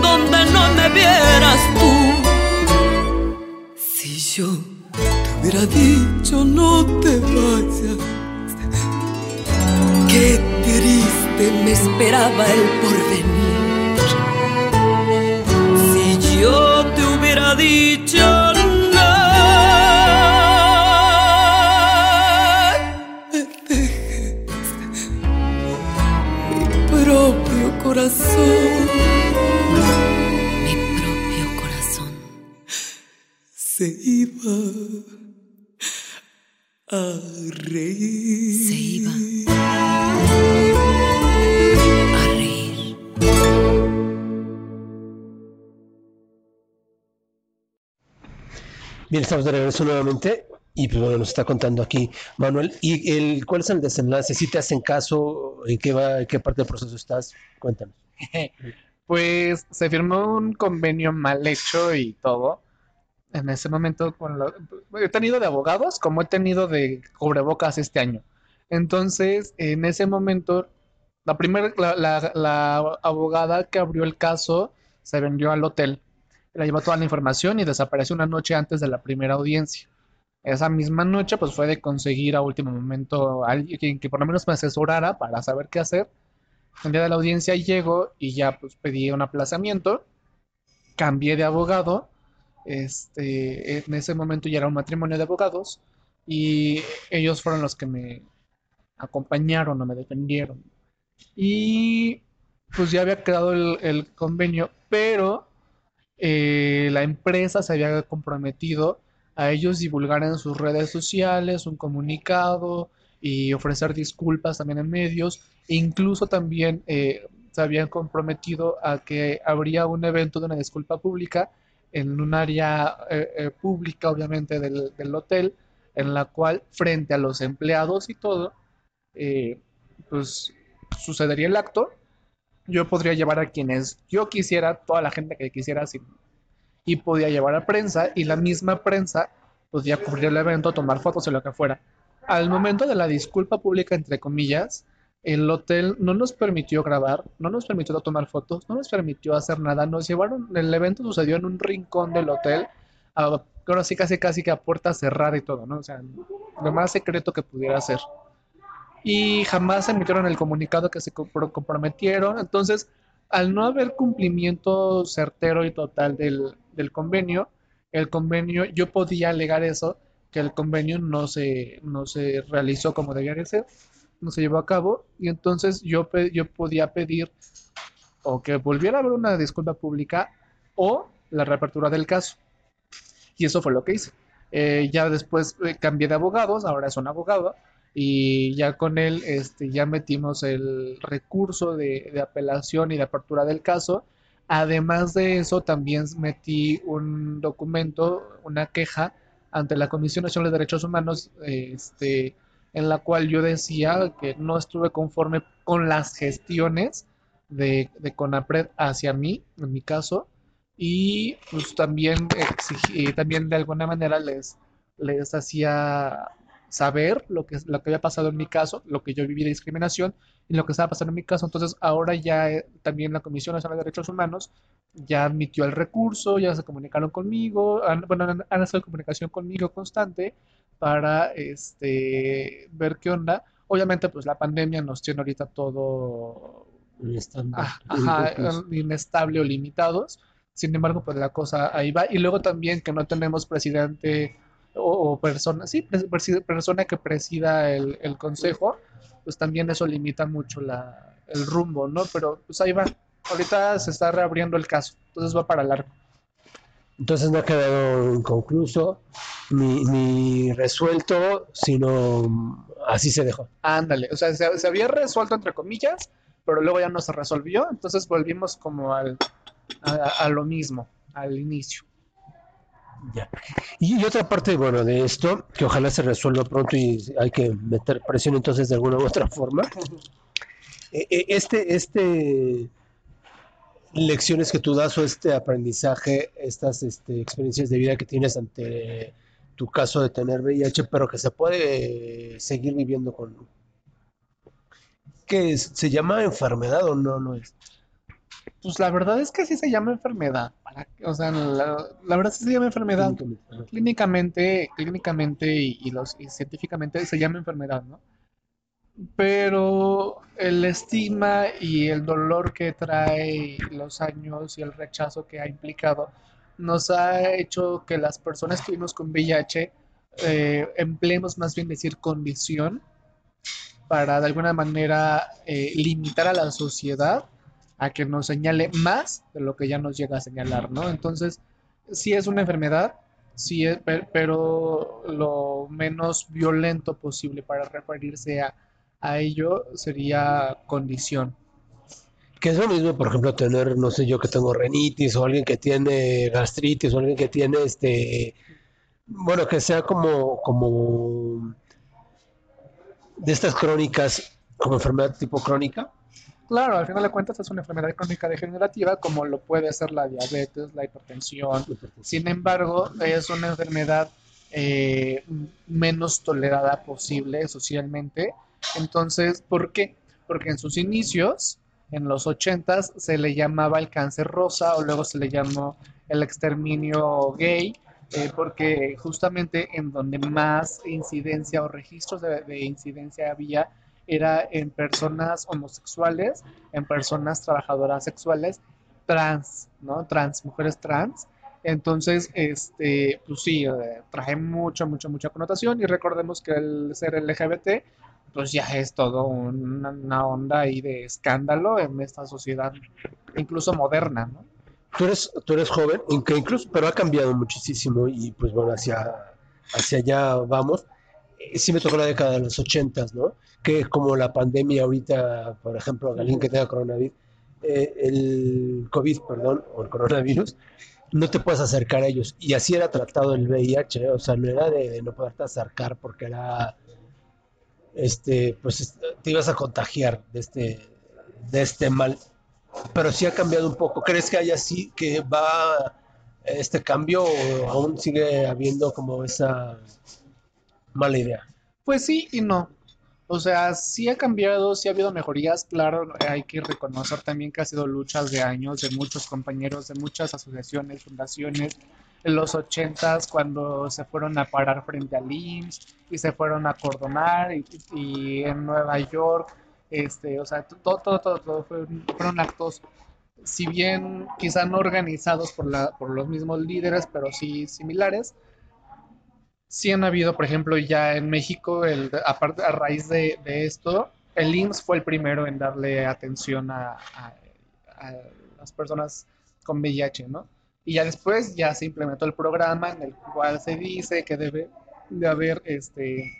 Donde no me vieras tú. Si yo te hubiera dicho no te vayas, qué triste me esperaba el porvenir. Estamos de regreso nuevamente y pues bueno, nos está contando aquí Manuel. ¿Y el, cuál es el desenlace? Si te hacen caso, ¿en qué va, en qué parte del proceso estás? Cuéntanos. Pues se firmó un convenio mal hecho y todo. En ese momento, con lo- he tenido de abogados como he tenido de cubrebocas este año. Entonces, en ese momento, la primera, la, la- la abogada que abrió el caso se vendió al hotel. Le llevó toda la información y desapareció una noche antes de la primera audiencia. Esa misma noche, pues fue de conseguir a último momento alguien que por lo menos me asesorara para saber qué hacer. El día de la audiencia llego y ya pues pedí un aplazamiento, cambié de abogado, este, en ese momento ya era un matrimonio de abogados y ellos fueron los que me acompañaron o me defendieron. Y pues ya había el, el convenio, pero eh, la empresa se había comprometido a ellos divulgar en sus redes sociales un comunicado y ofrecer disculpas también en medios. E incluso también eh, se habían comprometido a que habría un evento de una disculpa pública en un área eh, eh, pública, obviamente, del, del hotel, en la cual, frente a los empleados y todo, eh, pues sucedería el acto. Yo podría llevar a quienes yo quisiera, toda la gente que quisiera, sin- y podía llevar a prensa, y la misma prensa podía cubrir el evento, tomar fotos o lo que fuera. Al momento de la disculpa pública, entre comillas, el hotel no nos permitió grabar, no nos permitió tomar fotos, no nos permitió hacer nada. Nos llevaron, el evento sucedió en un rincón del hotel, a- casi casi que a puerta cerrada y todo, ¿no? O sea, lo más secreto que pudiera ser. Y jamás emitieron el comunicado que se compro- comprometieron. Entonces, al no haber cumplimiento certero y total del, convenio, el convenio, yo podía alegar eso, que el convenio no se, no se realizó como debía de ser, no se llevó a cabo, y entonces yo, yo podía pedir o que volviera a haber una disculpa pública o la reapertura del caso. Y eso fue lo que hice. Eh, ya después eh, cambié de abogados, ahora es un abogado, y ya con él este, ya metimos el recurso de, de apelación y de apertura del caso. Además de eso, también metí un documento, una queja ante la Comisión Nacional de Derechos Humanos, este, en la cual yo decía que no estuve conforme con las gestiones de, de CONAPRED hacia mí, en mi caso, y pues también también de alguna manera les, les hacía saber lo que, lo que había pasado en mi caso, lo que yo viví de discriminación y lo que estaba pasando en mi caso. Entonces, ahora ya eh, también la Comisión Nacional de Derechos Humanos ya admitió el recurso, ya se comunicaron conmigo, han, bueno, han, han estado en comunicación conmigo constante para este, ver qué onda. Obviamente, pues la pandemia nos tiene ahorita todo ah, ajá, inestable o limitados. Sin embargo, pues la cosa ahí va. Y luego también que no tenemos presidente o, o persona, sí, persona que presida el, el consejo, pues también eso limita mucho la, el rumbo, ¿no? Pero pues ahí va. Ahorita se está reabriendo el caso, entonces va para largo. Entonces no ha quedado inconcluso ni, ni resuelto, sino mm, así se dejó. Ándale, o sea, se, se había resuelto entre comillas, pero luego ya no se resolvió, entonces volvimos como al, a, a lo mismo, al inicio. Ya. Y, otra parte, bueno, de esto, que ojalá se resuelva pronto y hay que meter presión entonces de alguna u otra forma. Eh, eh, Este, este lecciones que tú das o este aprendizaje, estas este, experiencias de vida que tienes ante tu caso de tener VIH, pero que se puede eh, seguir viviendo con... ¿Qué es? ¿Se llama enfermedad o no? No es. Pues la verdad es que sí se llama enfermedad. o sea, la, la verdad sí se llama enfermedad. Clínicamente, clínicamente los, y científicamente se llama enfermedad, ¿no? Pero el estigma y el dolor que trae los años y el rechazo que ha implicado nos ha hecho que las personas que vivimos con VIH eh, empleemos más bien decir condición para de alguna manera eh, limitar a la sociedad a que nos señale más de lo que ya nos llega a señalar, ¿no? Entonces, sí es una enfermedad, sí es, pe- pero lo menos violento posible para referirse a, a ello sería condición. Que es lo mismo, por ejemplo, tener, no sé yo, que tengo renitis o alguien que tiene gastritis o alguien que tiene este, bueno, que sea como, como de estas crónicas, como enfermedad tipo crónica. Claro, al final de cuentas es una enfermedad crónica degenerativa como lo puede ser la diabetes, la hipertensión. Sin embargo, es una enfermedad eh, menos tolerada posible socialmente. Entonces, ¿por qué? Porque en sus inicios, en los 80s, se le llamaba el cáncer rosa o luego se le llamó el exterminio gay, eh, porque justamente en donde más incidencia o registros de, de incidencia había era en personas homosexuales, en personas trabajadoras sexuales, trans, ¿no? Trans, mujeres trans. Entonces, este, pues sí, eh, trae mucha, mucha, mucha connotación y recordemos que el ser LGBT, pues ya es todo una, onda ahí de escándalo en esta sociedad, incluso moderna, ¿no? Tú eres, tú eres joven, incluso, pero ha cambiado muchísimo y pues bueno, hacia, hacia allá vamos. Eh, Sí me tocó la década de los ochentas, ¿no? Que es como la pandemia ahorita, por ejemplo, alguien que tenga coronavirus, eh, el COVID, perdón, o el coronavirus, no te puedes acercar a ellos. Y así era tratado el VIH, ¿eh? o sea, no era de, no poderte acercar porque era, este, pues te ibas a contagiar de este, de este mal pero sí ha cambiado un poco. ¿Crees que haya sí que va este cambio o aún sigue habiendo como esa mala idea? Pues sí y no. O sea, sí ha cambiado, sí ha habido mejorías, claro, hay que reconocer también que ha sido luchas de años de muchos compañeros, de muchas asociaciones, fundaciones, en los ochentas cuando se fueron a parar frente al IMSS y se fueron a cordonar y, en Nueva York, este, o sea, todo, todo, todo, todo fueron, fueron actos, si bien quizá no organizados por la, por los mismos líderes, pero sí similares. Sí han habido, por ejemplo, ya en México, el, aparte, a raíz de, esto, el IMSS fue el primero en darle atención a, a- a las personas con VIH, ¿no? Y ya después ya se implementó el programa en el cual se dice que debe de haber, este,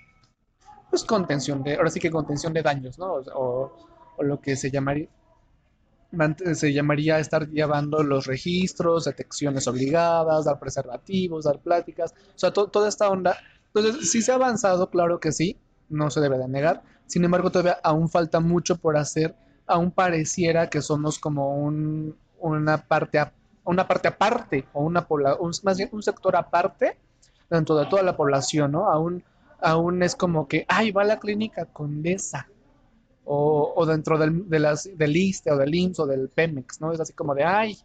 pues contención de, ahora sí que contención de daños, ¿no? O, o- lo que se llamaría, se llamaría estar llevando los registros, detecciones obligadas, dar preservativos, dar pláticas, o sea, to- toda esta onda. Entonces, sí se ha avanzado, claro que sí, no se debe de negar. Sin embargo, todavía aún falta mucho por hacer. Aún pareciera que somos como un, una parte, a- una parte aparte, o una un- más bien un sector aparte dentro de toda la población, ¿no? Aún, aún es como que, ay, va a la clínica Condesa, o, o dentro del, del ISSSTE o del IMSS o del PEMEX, ¿no? Es así como de, ay,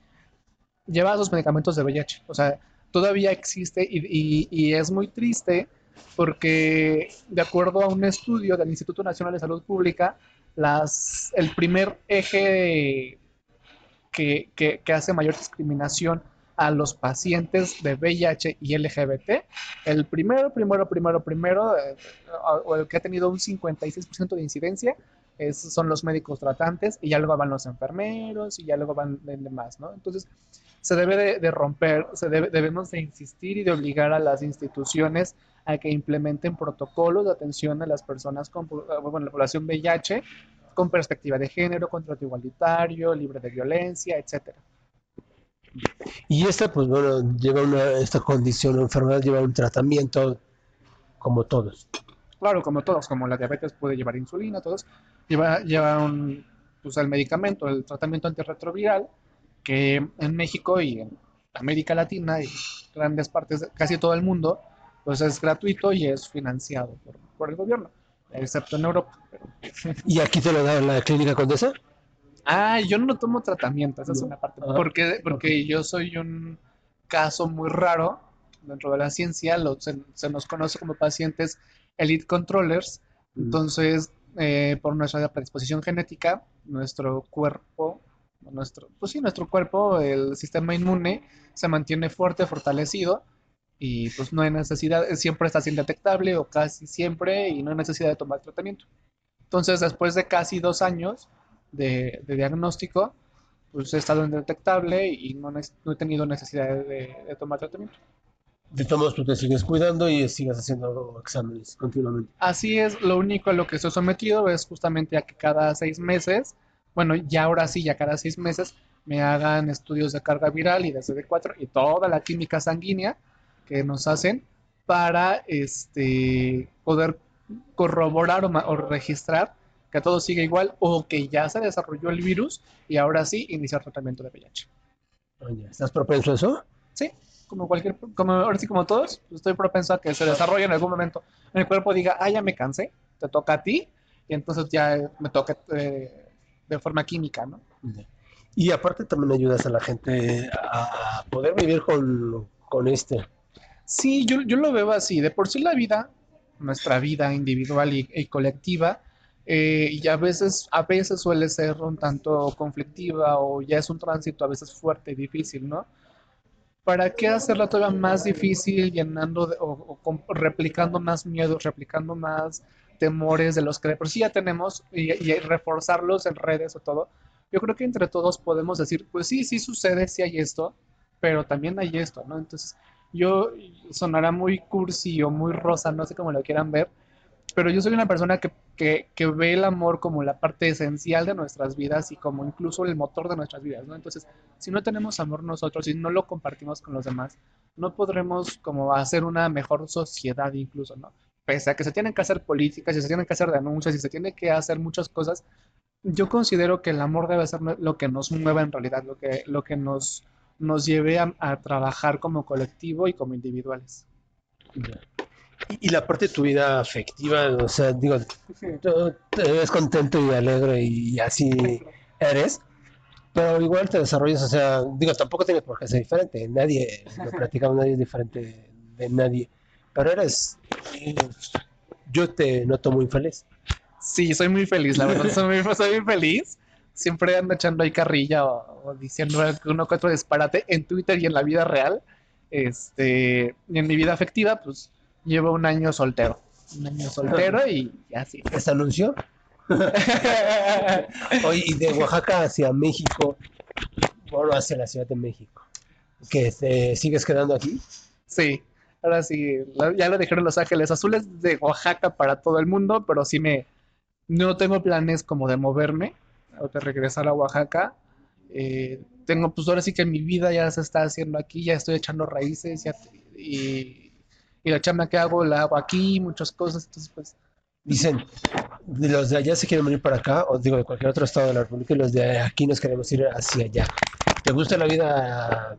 lleva sus medicamentos de VIH. O sea, todavía existe y, y- y es muy triste porque de acuerdo a un estudio del Instituto Nacional de Salud Pública, las, el primer eje que, que- que hace mayor discriminación a los pacientes de VIH y LGBT, el primero, primero, primero, primero, eh, o el que ha tenido un 56% de incidencia, es- son los médicos tratantes y ya luego van los enfermeros y ya luego van de- demás, ¿no? Entonces, se debe de, de romper, se debe- debemos de insistir y de obligar a las instituciones a que implementen protocolos de atención a las personas con, eh, bueno, la población VIH con perspectiva de género, contrato igualitario, libre de violencia, etcétera. Y esta, pues bueno, lleva una, esta condición o enfermedad lleva un tratamiento como todos. Claro, como todos, como la diabetes puede llevar insulina, todos, lleva, lleva un, pues, el medicamento, el tratamiento antirretroviral, que en México y en América Latina y grandes partes, casi todo el mundo, pues es gratuito y es financiado por, por el gobierno, excepto en Europa. pero- ¿Y aquí te lo da en la clínica Condesa? Ah, yo no tomo tratamiento, esa es una parte, Ah, porque, porque yo soy un caso muy raro dentro de la ciencia, lo- se, se nos conoce como pacientes elite controllers, Mm. entonces eh, por nuestra predisposición genética, nuestro cuerpo, nuestro, pues sí, nuestro cuerpo, el sistema inmune se mantiene fuerte, fortalecido y pues no hay necesidad, siempre está indetectable o casi siempre y no hay necesidad de tomar tratamiento. Entonces, después de casi dos años de, diagnóstico, pues he estado indetectable y no, he tenido necesidad de tomar tratamiento. De todos tú te sigues cuidando y sigues haciendo exámenes continuamente. Así es, lo único a lo que estoy sometido es justamente a que cada seis meses, bueno, ya ahora sí, ya cada seis meses, me hagan estudios de carga viral y de CD4 y toda la química sanguínea que nos hacen para este, poder corroborar o, registrar que todo sigue igual o que ya se desarrolló el virus y ahora sí iniciar tratamiento de VIH. Oye, ¿estás propenso a eso? Sí, como cualquier, como ahora sí como todos, pues, estoy propenso a que se desarrolle en algún momento. El cuerpo diga, ah, ya me cansé, te toca a ti, y entonces ya me toca eh, de forma química, ¿no? Y aparte también ayudas a la gente a poder vivir con, con este. Sí, yo, yo lo veo así. De por sí la vida, nuestra vida individual y, y colectiva, eh, y a veces, a veces suele ser un tanto conflictiva o ya es un tránsito a veces fuerte y difícil, ¿no? ¿Para qué hacerla todavía más difícil, llenando de- o, replicando más miedos, replicando más temores de los que de por sí ya tenemos y, y reforzarlos en redes o todo? Yo creo que entre todos podemos decir, pues sí, sí sucede, sí hay esto, pero también hay esto, ¿no? Entonces, yo sonará muy cursi o muy rosa, no sé cómo lo quieran ver, pero yo soy una persona que, que, que ve el amor como la parte esencial de nuestras vidas y como incluso el motor de nuestras vidas, ¿no? Entonces, si no tenemos amor nosotros y no lo compartimos con los demás, no podremos como hacer una mejor sociedad incluso, ¿no? Pese a que se tienen que hacer políticas y se tienen que hacer denuncias y se tiene que hacer muchas cosas, yo considero que el amor debe ser lo que nos mueva en realidad, lo que, lo que nos, nos lleve a, a trabajar como colectivo y como individuales. Y, y la parte de tu vida afectiva, o sea, digo, tú te ves contento y alegre y así eres, pero igual te desarrollas, o sea, digo, tampoco tienes por qué ser diferente, nadie, lo platicamos, nadie es diferente de nadie, pero eres, yo te noto muy feliz. Sí, soy muy feliz, la verdad, soy muy, soy muy feliz. Siempre ando echando ahí carrilla o, o diciendo uno que otro disparate en Twitter y en la vida real. Este, y en mi vida afectiva, pues llevo un año soltero. Un año soltero y así. ¿Este anuncio? Oye, y de Oaxaca hacia México, bueno, hacia la Ciudad de México, que te sigues quedando aquí. Sí, ahora sí, ya lo dijeron Los Ángeles Azules de Oaxaca para todo el mundo, pero sí me, no tengo planes como de moverme o de regresar a Oaxaca. Eh, tengo, pues ahora sí que mi vida ya se está haciendo aquí, ya estoy echando raíces ya, y, y la chamba que hago la hago aquí, muchas cosas, entonces pues Dicen, los de allá se quieren venir para acá, o digo, de cualquier otro estado de la República, y los de aquí nos queremos ir hacia allá. ¿Te gusta la vida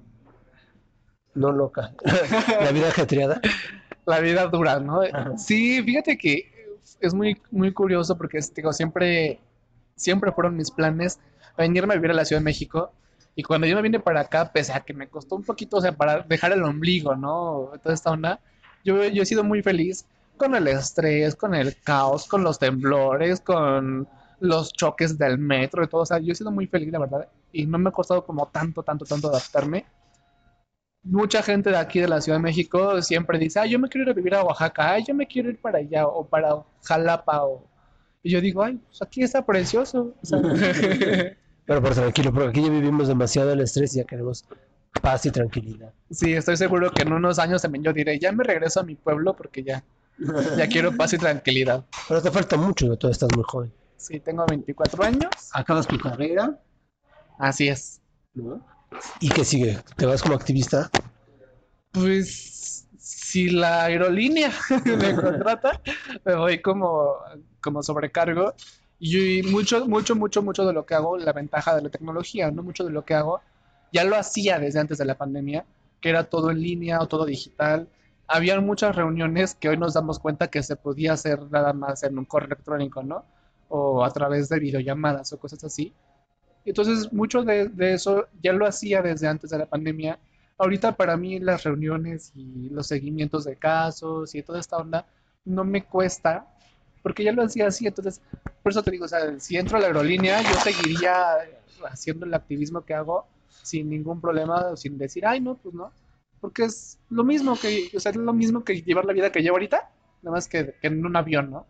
no loca? la vida ajetreada. la vida dura, ¿no? Ajá. Sí, fíjate que es muy, muy curioso porque es- digo, siempre, siempre fueron mis planes venirme a vivir a la Ciudad de México. Y cuando yo me vine para acá, pese a que me costó un poquito, o sea, para dejar el ombligo, ¿no? Toda esta onda, yo, yo he sido muy feliz con el estrés, con el caos, con los temblores, con los choques del metro y todo. O sea, yo he sido muy feliz, la verdad. Y no me ha costado como tanto, tanto, tanto adaptarme mucha gente de aquí de la Ciudad de México siempre dice, ah, yo me quiero ir a vivir a Oaxaca, ay, yo me quiero ir para allá o para Jalapa o... Y yo digo, ay, pues aquí está precioso. O sea, Pero por tranquilo, porque aquí ya vivimos demasiado el estrés y ya queremos paz y tranquilidad. sí, estoy seguro que en unos años también yo diré, ya me regreso a mi pueblo porque ya, ya quiero paz y tranquilidad. Pero te falta mucho, ¿no? Todavía estás muy joven. Sí, tengo 24 años. Acabas tu carrera, Así es. ¿no? ¿Y qué sigue? ¿Te vas como activista? Pues si la aerolínea me contrata, me voy como, como sobrecargo. Y mucho, mucho, mucho, mucho de lo que hago, la ventaja de la tecnología, ¿no? Mucho de lo que hago, ya lo hacía desde antes de la pandemia, que era todo en línea o todo digital. Había muchas reuniones que hoy nos damos cuenta que se podía hacer nada más en un correo electrónico, ¿no? O a través de videollamadas o cosas así. Entonces, mucho de, de eso ya lo hacía desde antes de la pandemia ahorita para mí las reuniones y los seguimientos de casos y toda esta onda no me cuesta porque ya lo hacía así, entonces por eso te digo, o sea, si entro a la aerolínea yo seguiría haciendo el activismo que hago sin ningún problema, sin decir, ay no, pues no, porque es lo mismo que, o sea, es lo mismo que llevar la vida que llevo ahorita, nada más que, que en un avión, ¿no?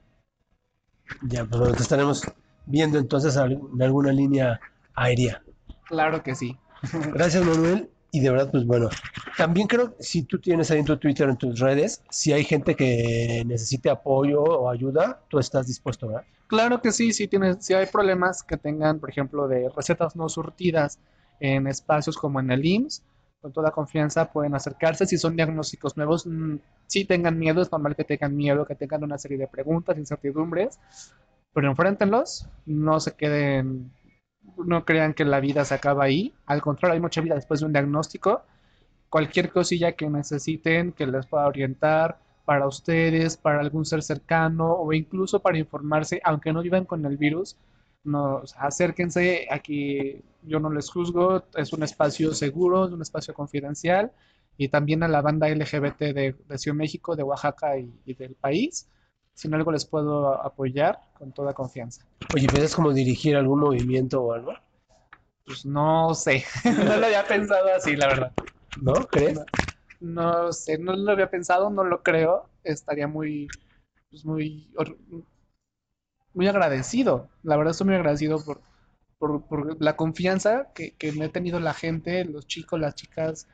Ya, pues estaremos viendo entonces en alguna línea aérea. Claro que sí. Gracias, Manuel. Y de verdad, pues bueno, también creo que si tú tienes ahí en tu Twitter, en tus redes, si hay gente que necesite apoyo o ayuda, tú estás dispuesto, ¿verdad? Claro que sí, sí tienes, si hay problemas que tengan, por ejemplo, de recetas no surtidas en espacios como en el IMSS, con toda confianza pueden acercarse. Si son diagnósticos nuevos, mm, sí tengan miedo, es normal que tengan miedo, que tengan una serie de preguntas, incertidumbres, pero enfréntenlos, no se queden, no crean que la vida se acaba ahí, al contrario, hay mucha vida después de un diagnóstico. Cualquier cosilla que necesiten, que les pueda orientar para ustedes, para algún ser cercano o incluso para informarse, aunque no vivan con el virus, no, o sea, acérquense, aquí yo no les juzgo, es un espacio seguro, es un espacio confidencial y también a la banda LGBT de, de Ciudad México, de Oaxaca y, y del país. Si en algo les puedo apoyar, con toda confianza. Oye, ¿piensas como dirigir algún movimiento o algo? Pues no sé, no lo había pensado así, la verdad. ¿No? ¿Crees? No sé, no lo había pensado, no lo creo. Estaría muy, pues muy, muy agradecido. La verdad estoy muy agradecido por, por, la confianza que, que me ha tenido la gente, los chicos, las chicas,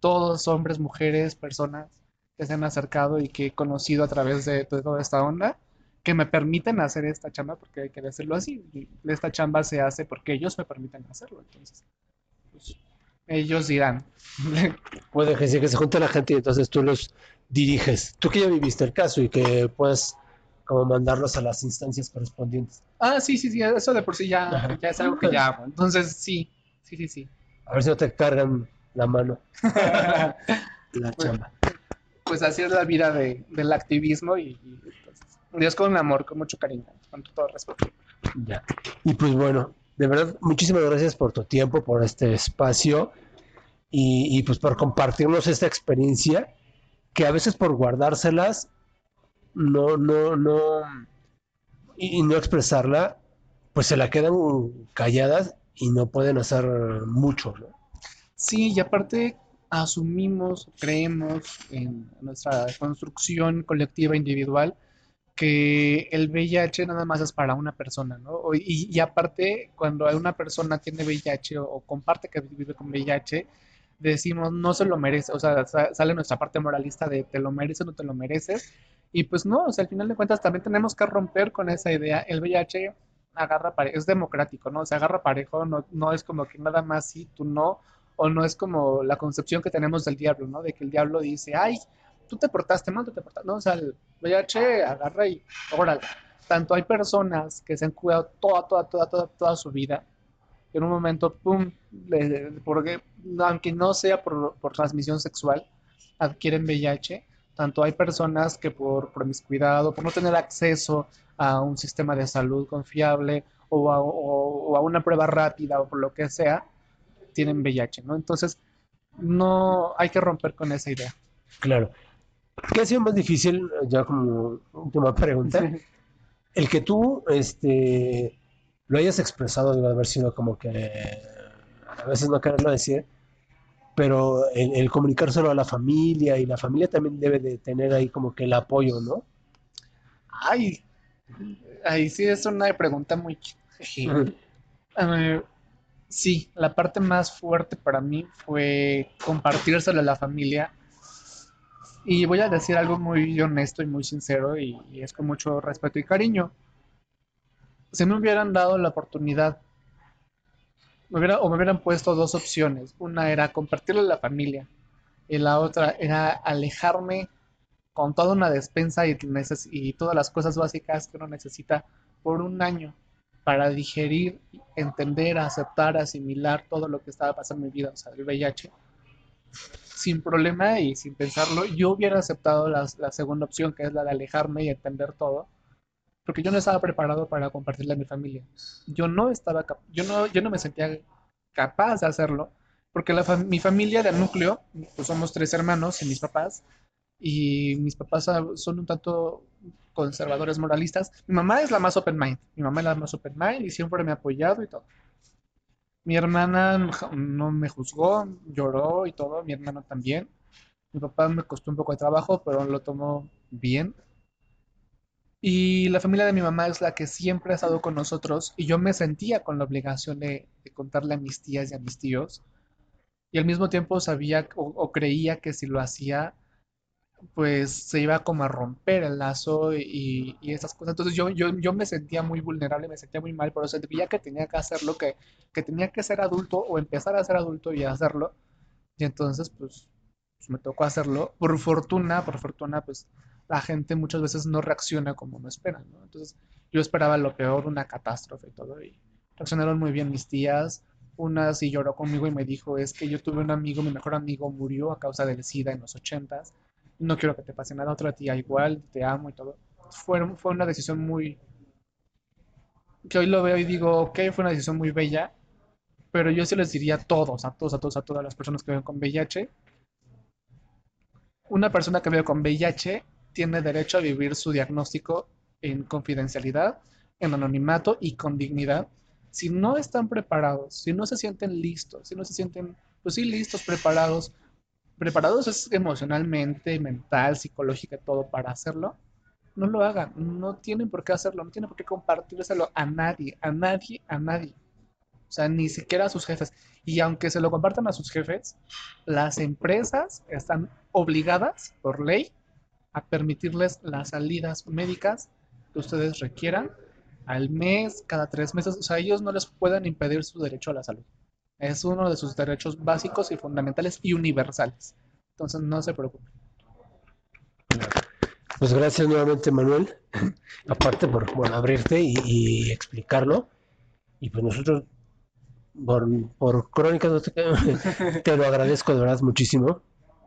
todos, hombres, mujeres, personas que se han acercado y que he conocido a través de, toda esta onda, que me permiten hacer esta chamba, porque hay que decirlo así. y Esta chamba se hace porque ellos me permiten hacerlo. Entonces, pues, ellos dirán. Puede que que se junte la gente y entonces tú los diriges. Tú que ya viviste el caso y que puedes como mandarlos a las instancias correspondientes. Ah, sí, sí, sí, eso de por sí ya, ya es algo que ya hago. Entonces, sí, sí, sí, sí. A ver si no te cargan la mano, la chamba. Pues así es la vida de, del activismo y, y, pues, Dios con amor, con mucho cariño, con todo respeto. Ya. Y pues bueno, de verdad, muchísimas gracias por tu tiempo, por este espacio y, y, pues por compartirnos esta experiencia que a veces por guardárselas no, no, no y, no expresarla, pues se la quedan calladas y no pueden hacer mucho, ¿no? Sí, y aparte asumimos, creemos en nuestra construcción colectiva individual que el VIH nada más es para una persona, ¿no? Y aparte, cuando una persona tiene VIH o, o comparte que vive con VIH, decimos no se lo merece, o sea, sa- sale nuestra parte moralista de te lo mereces o no te lo mereces, y pues no, o sea, al final de cuentas también tenemos que romper con esa idea, el VIH agarra parejo, es democrático, ¿no? O sea, agarra parejo, no, no es como que nada más sí, tú no, o no es como la concepción que tenemos del diablo, ¿no? De que el diablo dice, ay, tú te portaste mal, tú te portaste, no, o sea, el VIH agarra y órale. Tanto hay personas que se han cuidado toda, toda, toda, toda, toda su vida, en un momento, pum, le- porque aunque no sea por, por transmisión sexual, adquieren VIH. Tanto hay personas que por promiscuidad o por no tener acceso a un sistema de salud confiable o a, o- o a una prueba rápida o por lo que sea, tienen VIH, ¿no? Entonces, no hay que romper con esa idea. Claro. ¿Qué ha sido más difícil, ya como última pregunta? El que tú este, lo hayas expresado debe haber sido como que a veces no quererlo decir, pero el, el comunicárselo a la familia y la familia también debe de tener ahí como que el apoyo, ¿no? Ay, ahí sí es una pregunta muy... Sí, la parte más fuerte para mí fue compartírselo a la familia. Y voy a decir algo muy honesto y muy sincero y, y es con mucho respeto y cariño. Si me hubieran dado la oportunidad, me hubiera- o me hubieran puesto dos opciones. Una era compartirlo a la familia y la otra era alejarme con toda una despensa y, y todas las cosas básicas que uno necesita por un año para digerir, entender, aceptar, asimilar todo lo que estaba pasando en mi vida, o sea, el VIH, sin problema y sin pensarlo, yo hubiera aceptado la segunda opción, que es la de alejarme y entender todo, porque yo no estaba preparado para compartirle a mi familia. Yo no estaba, yo no, yo no me sentía capaz de hacerlo, porque la mi familia de núcleo, pues somos tres hermanos y mis papás, y mis papás son un tanto conservadores moralistas. Mi mamá es la más open mind, mi mamá es la más open mind y siempre me ha apoyado y todo. Mi hermana no me juzgó, lloró y todo, mi hermano también. Mi papá me costó un poco de trabajo, pero lo tomó bien. Y la familia de mi mamá es la que siempre ha estado con nosotros y yo me sentía con la obligación de, contarle a mis tías y a mis tíos. Y al mismo tiempo sabía o, o creía que si lo hacía, pues se iba como a romper el lazo y, y esas cosas. Entonces yo, yo, yo me sentía muy vulnerable, me sentía muy mal, pero sentía que tenía que hacerlo, que, que tenía que ser adulto o empezar a ser adulto y hacerlo. Y entonces, pues, pues me tocó hacerlo. Por fortuna, por fortuna, pues la gente muchas veces no reacciona como no esperan, ¿no? Entonces yo esperaba lo peor, una catástrofe y todo, y reaccionaron muy bien mis tías. Una sí lloró conmigo y me dijo, es que yo tuve un amigo, mi mejor amigo murió a causa del SIDA en los ochentas, no quiero que te pase nada, otra tía igual, te amo y todo. Fue, fue una decisión muy, que hoy lo veo y digo, ok, fue una decisión muy bella, pero yo sí les diría a todos, a todos, a todos, a todas las personas que viven con VIH, una persona que vive con VIH tiene derecho a vivir su diagnóstico en confidencialidad, en anonimato y con dignidad. Si no están preparados, si no se sienten listos, si no se sienten, pues sí, listos, preparados, preparados es emocionalmente, mental, psicológica, todo para hacerlo, no lo hagan, no tienen por qué hacerlo, no tienen por qué compartírselo a nadie, a nadie, a nadie. O sea, ni siquiera a sus jefes. Y aunque se lo compartan a sus jefes, las empresas están obligadas por ley a permitirles las salidas médicas que ustedes requieran al mes, cada tres meses. O sea, ellos no les pueden impedir su derecho a la salud. Es uno de sus derechos básicos y fundamentales y universales. Entonces, no se preocupen. Pues gracias nuevamente, Manuel. Aparte por bueno, abrirte y, explicarlo. Y pues nosotros, por, por Crónicas, te lo agradezco de verdad muchísimo.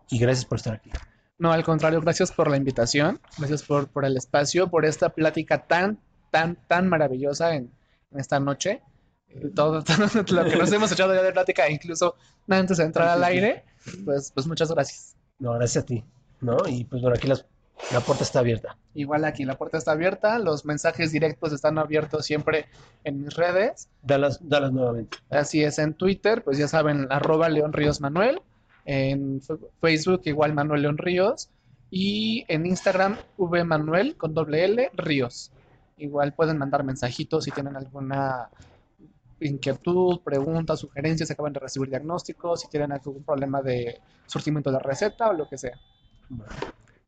Y gracias por estar aquí. No, al contrario, gracias por la invitación, gracias por, por el espacio, por esta plática tan, tan, tan maravillosa en, en esta noche. Eh, Todo, todo lo que nos hemos echado ya de plática, incluso antes de entrar al aire, pues, pues muchas gracias. No, gracias a ti. ¿no? Y pues bueno, aquí las- la puerta está abierta. Igual aquí la puerta está abierta, los mensajes directos están abiertos siempre en mis redes. Dalas, dalas nuevamente. Así es, en Twitter, pues ya saben, arroba León Ríos Manuel. En Facebook, igual Manuel León Ríos. Y en Instagram, V Manuel con doble L Ríos. Igual pueden mandar mensajitos si tienen alguna inquietud, pregunta, sugerencias, acaban de recibir diagnósticos, si tienen algún problema de surtimiento de receta o lo que sea.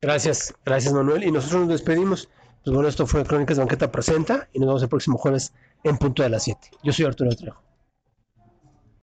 Gracias, gracias Manuel. Y nosotros nos despedimos. Pues bueno, esto fue Crónicas de Banqueta Presenta y nos vemos el próximo jueves en punto de las 7. Yo soy Arturo Trejo.